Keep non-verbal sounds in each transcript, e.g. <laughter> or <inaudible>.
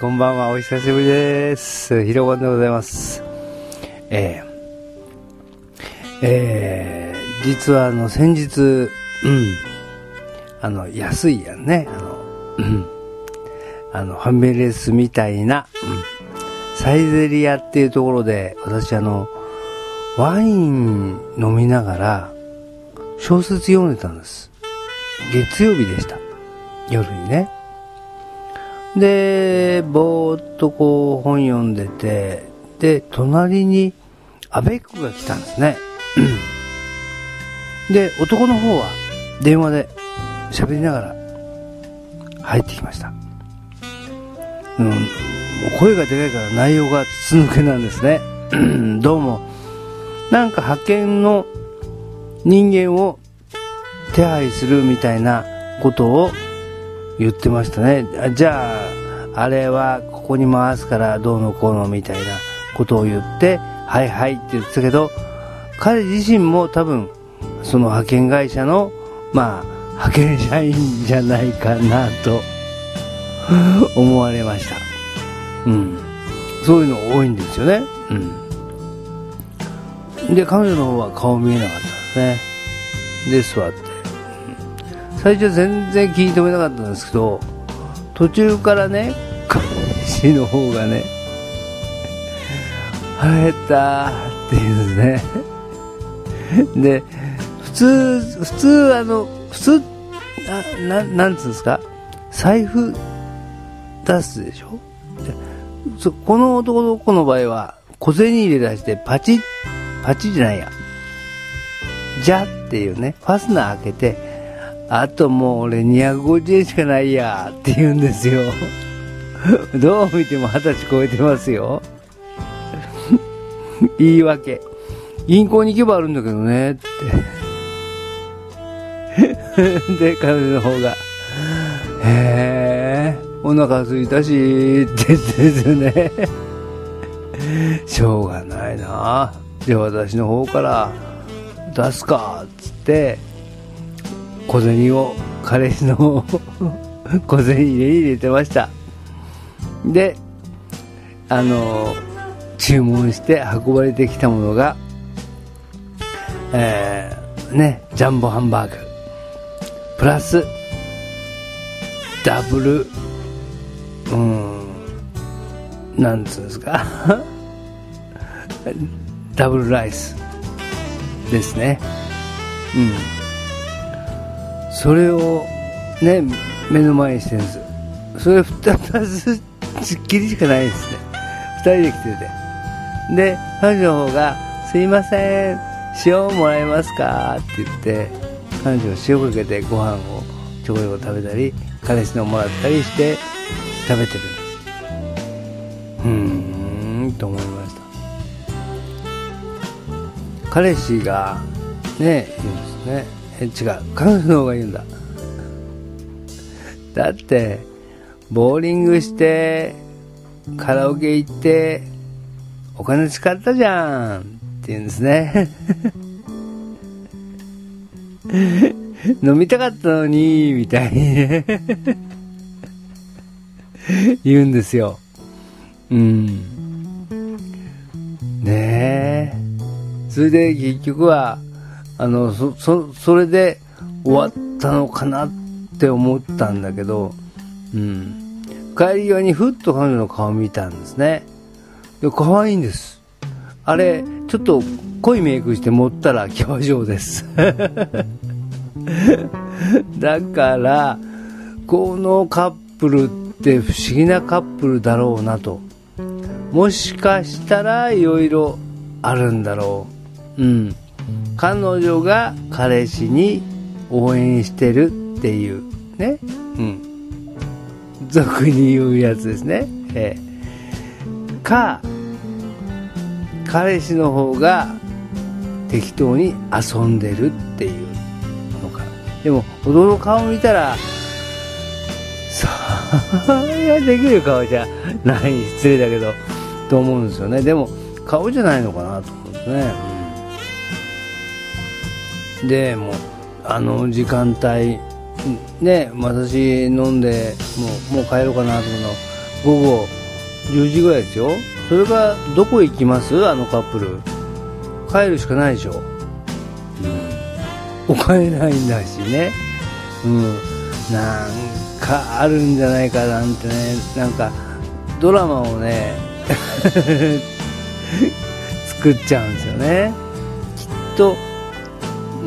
こんばんは。お久しぶりです。ひろごんでございます。えー、えー、実はあの、先日、うん、あの、安いやんね。あの、うん、あの、ファミレスみたいな、うん、サイゼリアっていうところで、私あの、ワイン飲みながら、小説読んでたんです。月曜日でした。夜にね。で、ぼーっとこう本読んでて、で、隣にアベックが来たんですね。で、男の方は電話で喋りながら入ってきました。うん、もう声がでかいから内容が筒抜けなんですね。どうも、なんか派遣の人間を手配するみたいなことを言ってましたね。じゃあ、あれはここに回すからどうのこうのみたいなことを言って、はいはいって言ってたけど、彼自身も多分、その派遣会社の、まあ、派遣社員じゃないかなと思われました。うん。そういうの多いんですよね。うん。で、彼女の方は顔見えなかったですね。で、座って。最初全然気に留めなかったんですけど、途中からね、彼氏の方がね、腹減ったって言うんですね。で、普通、普通あの、普通、な、ななんつうんですか？財布出すでしょ？でこの男の子の場合は、小銭入れ出してパチッ、パチッじゃないや。じゃっていうね、ファスナー開けて、あともう俺250円しかないやって言うんですよ。<laughs> どう見ても二十歳超えてますよ。<laughs> 言い訳。銀行に行けばあるんだけどねって。<laughs> で、彼女の方が、へえ、お腹空いたし、って言ってですね。しょうがないな。で、私の方から出すか、っつって、小銭を彼氏の小銭入れに入れてました。であの注文して運ばれてきたものがえー、ねジャンボハンバーグ。プラスダブルうんなんつうんですか？ダブルライスですね。うん。それをね、目の前にしてるんです。それ二つすっきりしかないですね。二人で来てて。で、彼女の方が、すいません、塩もらえますか？って言って、彼女が塩かけてご飯をちょこちょこ食べたり、彼氏のもらったりして食べてるんです。うーん、と思いました。彼氏がね、言うんですね。違う。彼女の方が言うんだ。だってボーリングしてカラオケ行ってお金使ったじゃん。って言うんですね。<laughs> 飲みたかったのにみたいに。ね <laughs> 言うんですよ。うん。ねえ。それで結局はあの、そ、そ、れで終わったのかなって思ったんだけど、うん。帰り際にふっと彼女の顔を見たんですね。で、可愛いんです。あれ、ちょっと濃いメイクして持ったらキャバ嬢です。<laughs> だから、このカップルって不思議なカップルだろうなと。もしかしたらいろいろあるんだろう。うん。彼女が彼氏に応援してるっていうね、うん、俗に言うやつですね、ええ、か彼氏の方が適当に遊んでるっていうのか。でも踊の顔見たらそれはできる顔じゃない。失礼だけどと思うんですよね。でも顔じゃないのかなと思うんですね、でもうあの時間帯ね私飲んでもうもう帰ろうかなと思うの午後10時ぐらいですよ。それがどこ行きます？あのカップル。帰るしかないでしょ。うん、お金ないんだしね。うん。なんかあるんじゃないかなんてね、なんかドラマをね、<laughs> 作っちゃうんですよね。きっと、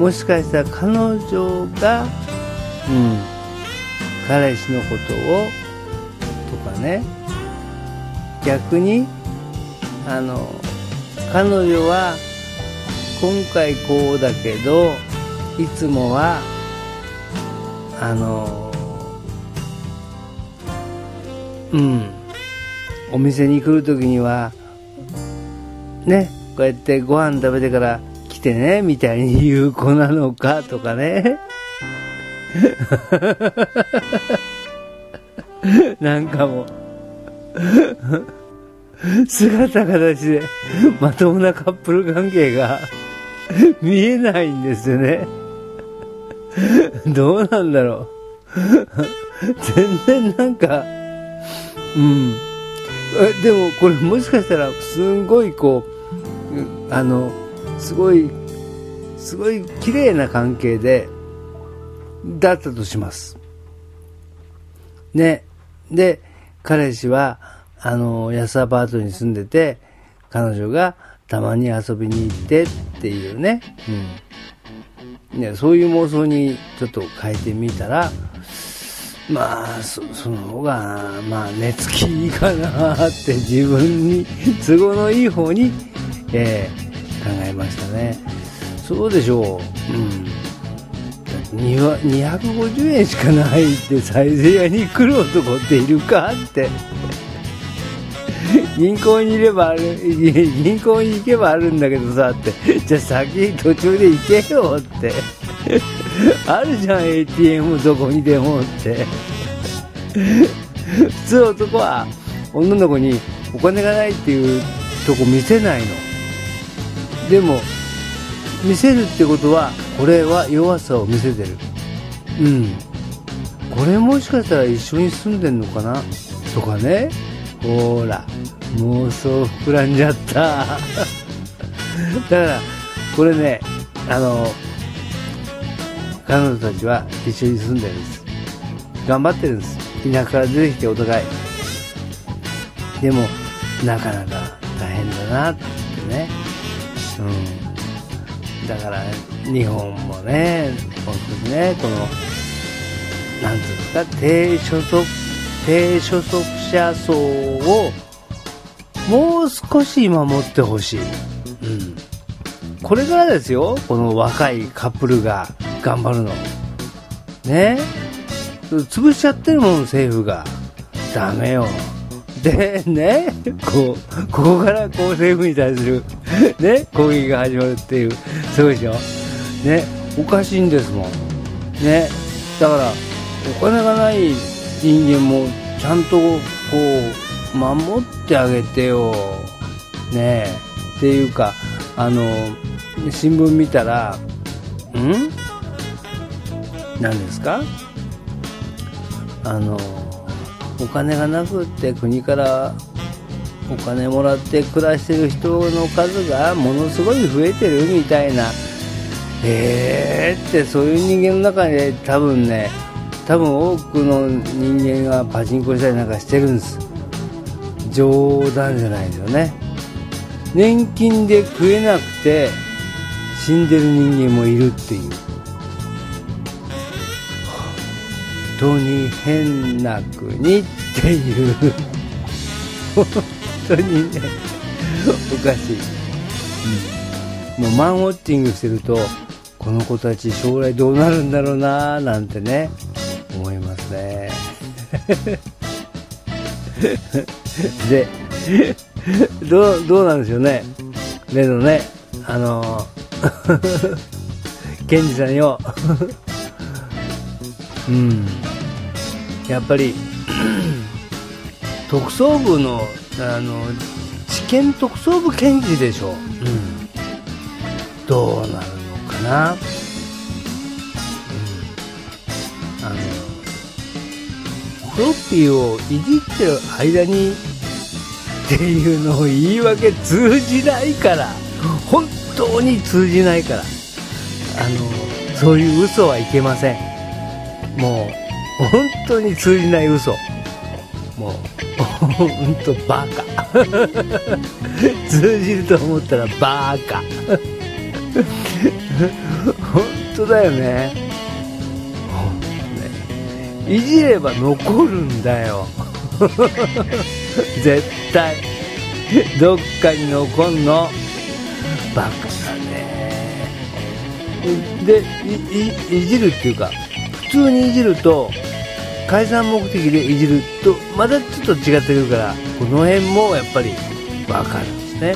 もしかしたら彼女が、うん、彼氏のことを、とかね、逆に、あの、彼女は、今回こうだけど、いつもは、あの、うん、お店に来るときには、ね、こうやってご飯食べてから来てね、みたいに言う子なのかとかね。<laughs> なんかもう、姿形でまともなカップル関係が見えないんですよね。どうなんだろう。全然なんか、うん。でもこれもしかしたらすんごいこう、あの、すごい、すごい綺麗な関係で、だったとします。ね。で、彼氏は、あの、安アパートに住んでて、彼女がたまに遊びに行ってっていうね。うん。ね、そういう妄想にちょっと変えてみたら、まあ、そその方が、まあ、寝つきいいかなって自分に都合のいい方に、えー、えましたね。そうでしょう。うん。250円しかないってサイゼ屋に来る男っているかって <laughs> 銀行にいればある <laughs> 銀行に行けばあるんだけどさってじゃあ先途中で行けよって <laughs> あるじゃん ATM どこにでもって普通男は女の子にお金がないっていうとこ見せないのでも見せるってことはこれは弱さを見せてる。うん。これもしかしたら一緒に住んでんのかな？とかね。ほら妄想膨らんじゃった。<laughs> だからこれねあの彼女たちは一緒に住んでるんです。頑張ってるんです。田舎から出てきてお互い。でもなかなか大変だなってね。うんだから日本もね、本当にね、この、なんていうんですか、低所得、低所得者層をもう少し守ってほしい。うん。これからですよ、この若いカップルが頑張るの。ね潰しちゃってるもん、政府が。ダメよ。でね、こう、ここからこう政府に対するね、攻撃が始まるっていう、すごいでしょ？ね、おかしいんですもん。ね、だから、お金がない人間もちゃんとこう、守ってあげてよ。ねっていうか、あの、新聞見たら、ん？何ですか？あの、お金がなくって国からお金もらって暮らしてる人の数がものすごい増えてるみたいな。えーってそういう人間の中で多分ね多分多くの人間がパチンコしたりなんかしてるんです。冗談じゃないですよね。年金で食えなくて死んでる人間もいるっていう。当に変な国っていう。本当にねおかしい、うん、もうマンウォッチングしてるとこの子たち将来どうなるんだろうなーなんてね思いますね。<laughs> でどうどうなんでしょうね。例のねあの <laughs> ケンジさんよ。うん。やっぱり <clears throat> 特捜部のあの地検特捜部検事でしょ、うん、どうなるのかな、うん、あのフロッピーをいじってる間にっていうのを言い訳通じないから。本当に通じないから。あのそういう嘘はいけません。もう本当に通じない嘘。もう本当バカ。通じると思ったらバカ。本当だよね。ね。いじれば残るんだよ。絶対。どっかに残んの。バカだね。でいじるっていうか普通にいじると解散目的でいじるとまたちょっと違ってくるからこの辺もやっぱり分かるんですね。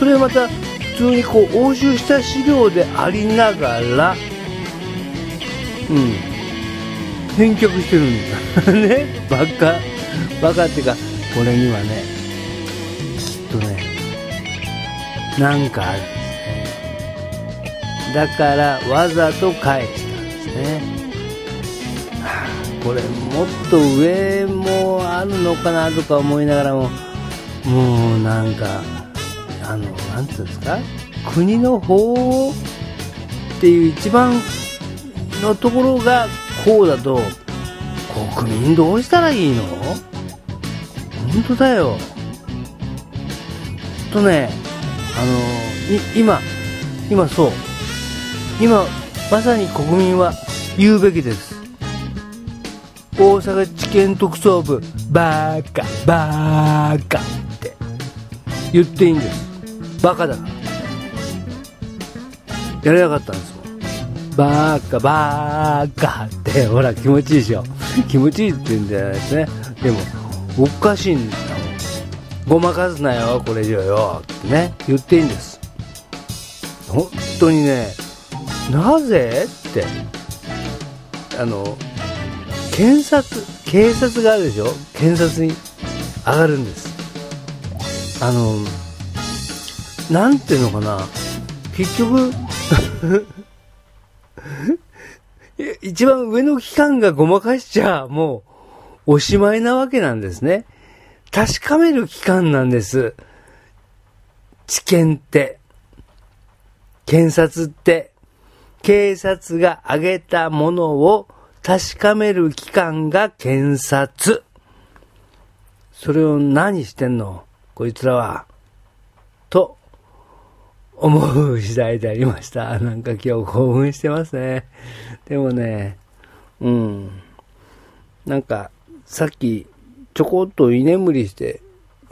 それはまた普通にこう押収した資料でありながらうん。返却してるんだね。<laughs> バカ。バカっていうかこれにはねきっとねなんかあるんですね。だからわざと返したんですね、これもっと上もあるのかなとか思いながらももうなんかあのなんていうんですか？国の法っていう一番のところがこうだと国民どうしたらいいの？本当だよ。とね、あの、今、今そう。今、まさに国民は言うべきです。大阪地検特捜部、バーカ、バーカって言っていいんです。バカだから。やれなかったんですもん。バーカ、バーカって、ほら気持ちいいでしょ。気持ちいいって言うんじゃないですね。でも、おかしいんだよ。ごまかすなよ、これ以上よ。ってね、言っていいんです。本当にね、なぜって、あの、検察、警察があるでしょ？検察に上がるんです。あの、なんていうのかな、結局 <laughs> 一番上の機関がごまかしちゃ、もう、おしまいなわけなんですね。確かめる機関なんです。知見って。検察って、警察が挙げたものを確かめる機関が検察。それを何してんの？こいつらは。と、思う次第でありました。<laughs> なんか今日興奮してますね。でもね、うん。なんか、さっきちょこっと居眠りして、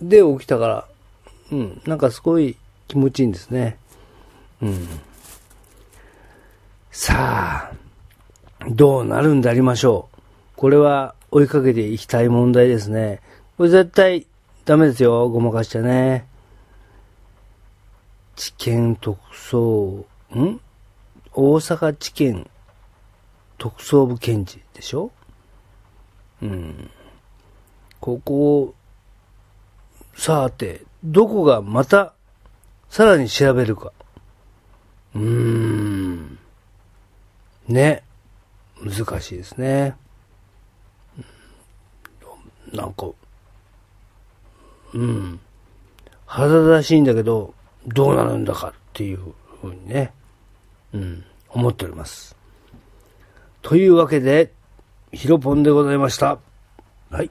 で起きたから、うん、なんかすごい気持ちいいんですね。うん。さあ、どうなるんでありましょう。これは追いかけていきたい問題ですね。これ絶対ダメですよ。ごまかしちゃね。地検特捜、ん？大阪地検特捜部検事でしょ？うん。ここを、さて、どこがまた、さらに調べるか。うーん。ね。難しいですね。なんか、うん。肌らしいんだけど、どうなるんだかっていうふうにね、うん、思っております。というわけで、ヒロポンでございました。はい。